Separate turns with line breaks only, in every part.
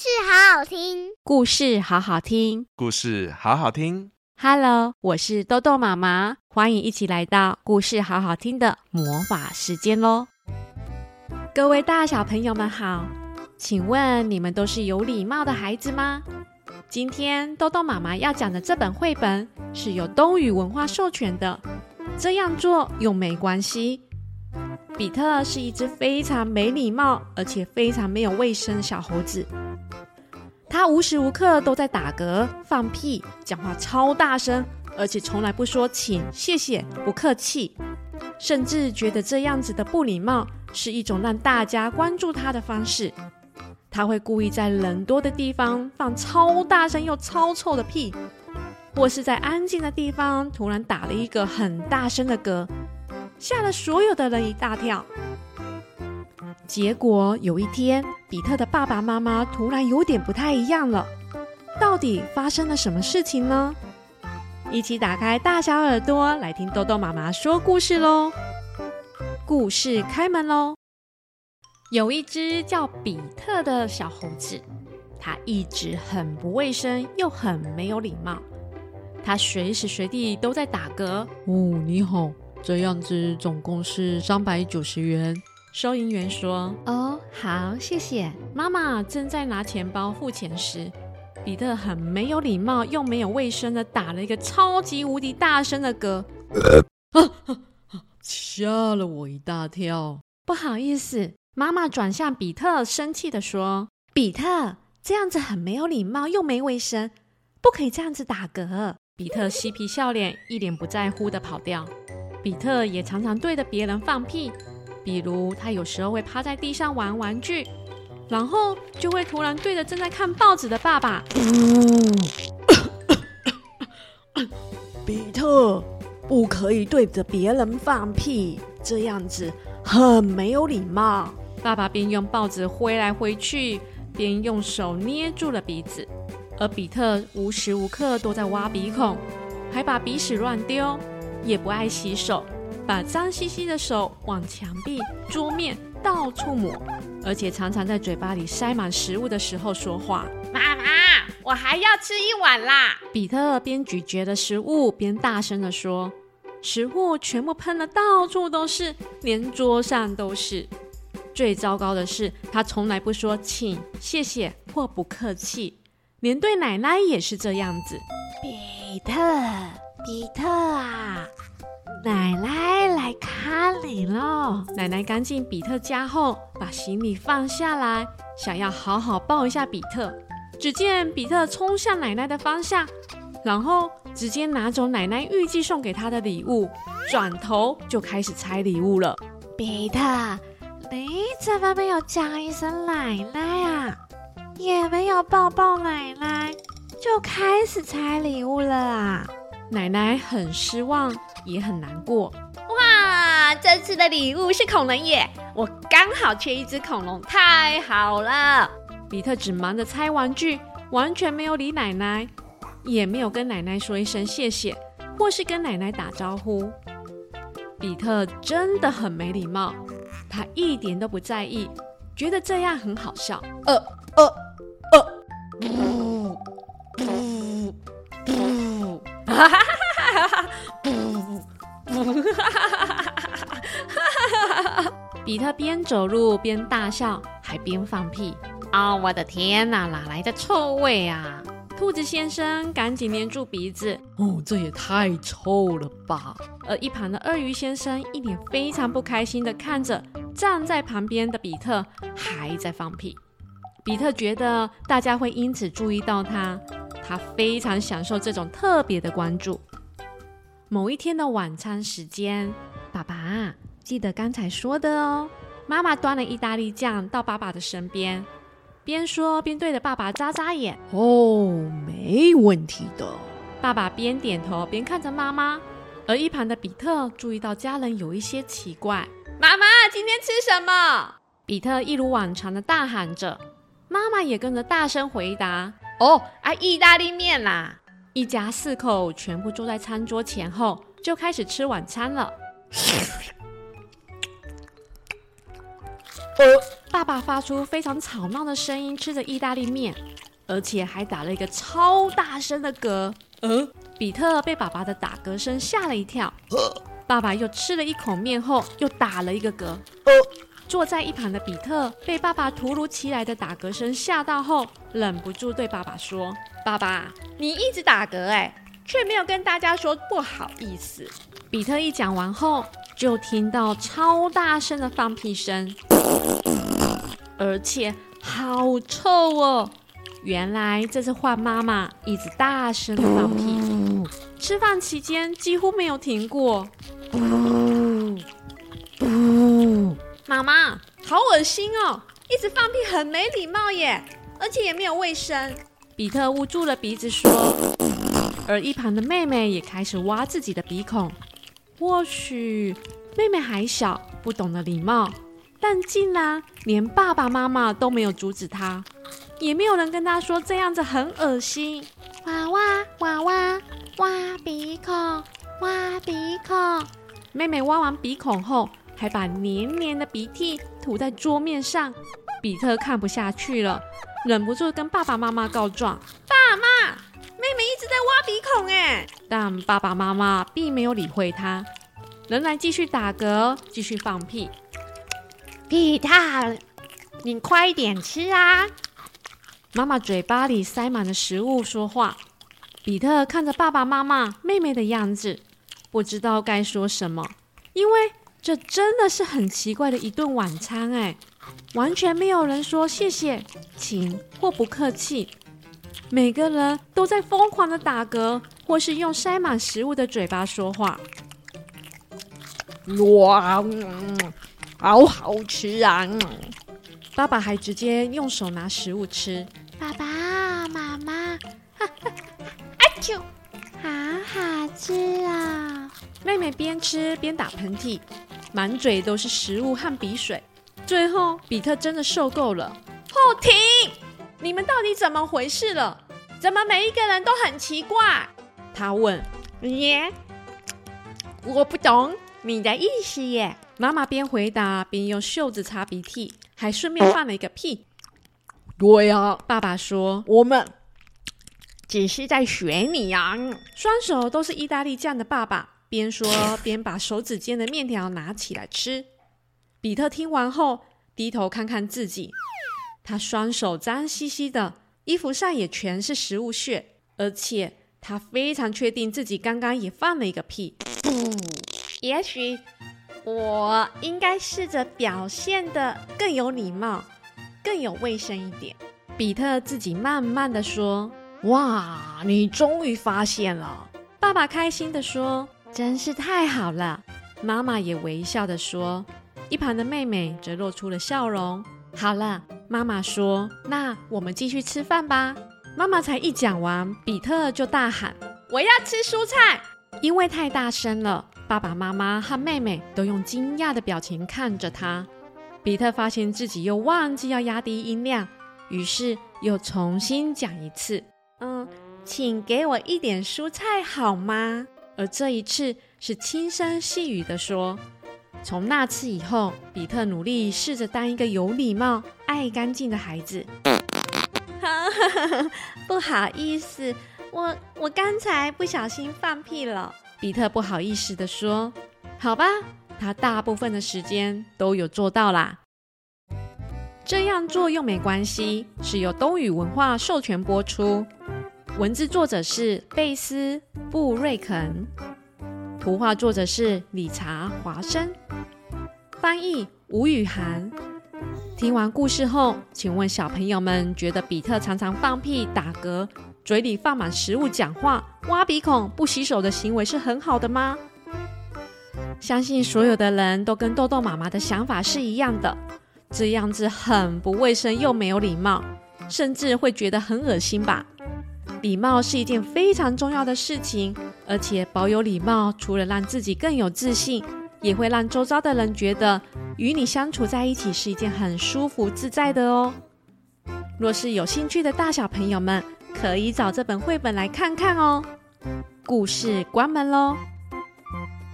事好好听，
故事好好听，
故事好好听。
Hello，我是豆豆妈妈，欢迎一起来到故事好好听的魔法时间喽！各位大小朋友们好，请问你们都是有礼貌的孩子吗？今天豆豆妈妈要讲的这本绘本是由东雨文化授权的，这样做又没关系。比特是一只非常没礼貌，而且非常没有卫生的小猴子。他无时无刻都在打嗝、放屁，讲话超大声，而且从来不说请、谢谢、不客气，甚至觉得这样子的不礼貌是一种让大家关注他的方式。他会故意在人多的地方放超大声又超臭的屁，或是在安静的地方突然打了一个很大声的嗝。吓了所有的人一大跳。结果有一天，比特的爸爸妈妈突然有点不太一样了。到底发生了什么事情呢？一起打开大小耳朵来听豆豆妈妈说故事喽！故事开门喽！有一只叫比特的小猴子，它一直很不卫生，又很没有礼貌。它随时随地都在打嗝。
哦，你好。这样子总共是三百九十元。
收银员说：“哦，好，谢谢。”妈妈正在拿钱包付钱时，比特很没有礼貌又没有卫生的打了一个超级无敌大声的嗝，
吓了我一大跳。
不好意思，妈妈转向比特，生气的说：“比特，这样子很没有礼貌又没卫生，不可以这样子打嗝。”比特嬉皮笑脸，一脸不在乎的跑掉。比特也常常对着别人放屁，比如他有时候会趴在地上玩玩具，然后就会突然对着正在看报纸的爸爸。
比特，不可以对着别人放屁，这样子很没有礼貌。
爸爸边用报纸挥来挥去，边用手捏住了鼻子，而比特无时无刻都在挖鼻孔，还把鼻屎乱丢。也不爱洗手，把脏兮兮的手往墙壁、桌面到处抹，而且常常在嘴巴里塞满食物的时候说话。
妈妈，我还要吃一碗啦！
比特边咀嚼着食物边大声地说，食物全部喷的到处都是，连桌上都是。最糟糕的是，他从来不说请、谢谢或不客气，连对奶奶也是这样子。
比特。比特啊，奶奶来看你了！
奶奶赶紧比特家后，把行李放下来，想要好好抱一下比特。只见比特冲向奶奶的方向，然后直接拿走奶奶预计送给他的礼物，转头就开始拆礼物了。
比特，你怎么没有叫一声奶奶啊？也没有抱抱奶奶，就开始拆礼物了啊？
奶奶很失望，也很难过。
哇，这次的礼物是恐龙耶！我刚好缺一只恐龙，太好了！
比特只忙着拆玩具，完全没有理奶奶，也没有跟奶奶说一声谢谢，或是跟奶奶打招呼。比特真的很没礼貌，他一点都不在意，觉得这样很好笑。呃呃呃。哈哈！比特边走路边大笑，还边放屁。啊、哦，我的天哪，哪来的臭味啊？兔子先生赶紧捏住鼻子。
哦，这也太臭了吧！
而一旁的鳄鱼先生一脸非常不开心的看着站在旁边的比特，还在放屁。比特觉得大家会因此注意到他。他非常享受这种特别的关注。某一天的晚餐时间，爸爸记得刚才说的哦。妈妈端了意大利酱到爸爸的身边，边说边对着爸爸眨眨眼。
哦，没问题的。
爸爸边点头边看着妈妈，而一旁的比特注意到家人有一些奇怪。
妈妈，今天吃什么？
比特一如往常的大喊着，妈妈也跟着大声回答。
哦，啊，意大利面啦！
一家四口全部坐在餐桌前后，就开始吃晚餐了。爸爸发出非常吵闹的声音，吃着意大利面，而且还打了一个超大声的嗝。呃，比特被爸爸的打嗝声吓了一跳。爸爸又吃了一口面后，又打了一个嗝。坐在一旁的比特被爸爸突如其来的打嗝声吓到后，忍不住对爸爸说：“
爸爸，你一直打嗝哎，却没有跟大家说不好意思。”
比特一讲完后，就听到超大声的放屁声，而且好臭哦！原来这是换妈妈一直大声放屁，吃饭期间几乎没有停过。
妈妈，好恶心哦！一直放屁很没礼貌耶，而且也没有卫生。
比特捂住了鼻子说，而一旁的妹妹也开始挖自己的鼻孔。或许妹妹还小，不懂得礼貌，但竟然连爸爸妈妈都没有阻止她，也没有人跟她说这样子很恶心。
娃娃，娃娃挖鼻孔，挖鼻孔。
妹妹挖完鼻孔后，还把黏黏的鼻涕涂在桌面上，比特看不下去了，忍不住跟爸爸妈妈告状：“
爸妈，鼻孔哎！”
但爸爸妈妈并没有理会他，仍然继续打嗝，继续放屁。
比特，你快点吃啊！
妈妈嘴巴里塞满了食物，说话。比特看着爸爸妈妈、妹妹的样子，不知道该说什么，因为。这真的是很奇怪的一顿晚餐哎，完全没有人说谢谢、请或不客气，每个人都在疯狂的打嗝，或是用塞满食物的嘴巴说话。
哇，好好吃啊！
爸爸还直接用手拿食物吃。
爸爸妈妈，哈 哈，阿秋，好好吃啊！
妹妹边吃边打喷嚏。满嘴都是食物和鼻水，最后比特真的受够了。
后停！到底怎么回事了？怎么每一个人都很奇怪？
他问。
耶，我不懂你的意思耶。
妈妈边回答边用袖子擦鼻涕，还顺便放了一个屁。
对呀，
爸爸说，
我们只是在学你呀。
双手都是意大利酱的爸爸。边说 边把手指尖的面条拿起来吃。比特听完后低头看看自己，他双手脏兮兮的，衣服上也全是食物屑，而且他非常确定自己刚刚也放了一个屁。
也许我应该试着表现得更有礼貌、更有卫生一点。
比特自己慢慢的说：“
哇，你终于发现了！”
爸爸开心的说。真是太好了，妈妈也微笑的说，一旁的妹妹则露出了笑容。好了，妈妈说，那我们继续吃饭吧。妈妈才一讲完，比特就大喊：“
我要吃蔬菜！”
因为太大声了，爸爸妈妈和妹妹都用惊讶的表情看着他。比特发现自己又忘记要压低音量，于是又重新讲一次：“
嗯，请给我一点蔬菜好吗？”
而这一次是轻声细语的说。从那次以后，比特努力试着当一个有礼貌、爱干净的孩子。
不好意思，我我刚才不小心放屁了。
比特不好意思地说：“好吧，他大部分的时间都有做到啦。”这样做又没关系，是由东雨文化授权播出。文字作者是贝斯·布瑞肯，图画作者是理查·华生，翻译吴雨涵。听完故事后，请问小朋友们觉得比特常常放屁、打嗝、嘴里放满食物、讲话、挖鼻孔、不洗手的行为是很好的吗？相信所有的人都跟豆豆妈妈的想法是一样的，这样子很不卫生又没有礼貌，甚至会觉得很恶心吧。礼貌是一件非常重要的事情，而且保有礼貌，除了让自己更有自信，也会让周遭的人觉得与你相处在一起是一件很舒服自在的哦。若是有兴趣的大小朋友们，可以找这本绘本来看看哦。故事关门喽。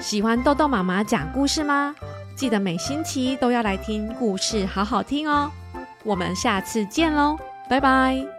喜欢豆豆妈妈讲故事吗？记得每星期都要来听故事，好好听哦。我们下次见喽，拜拜。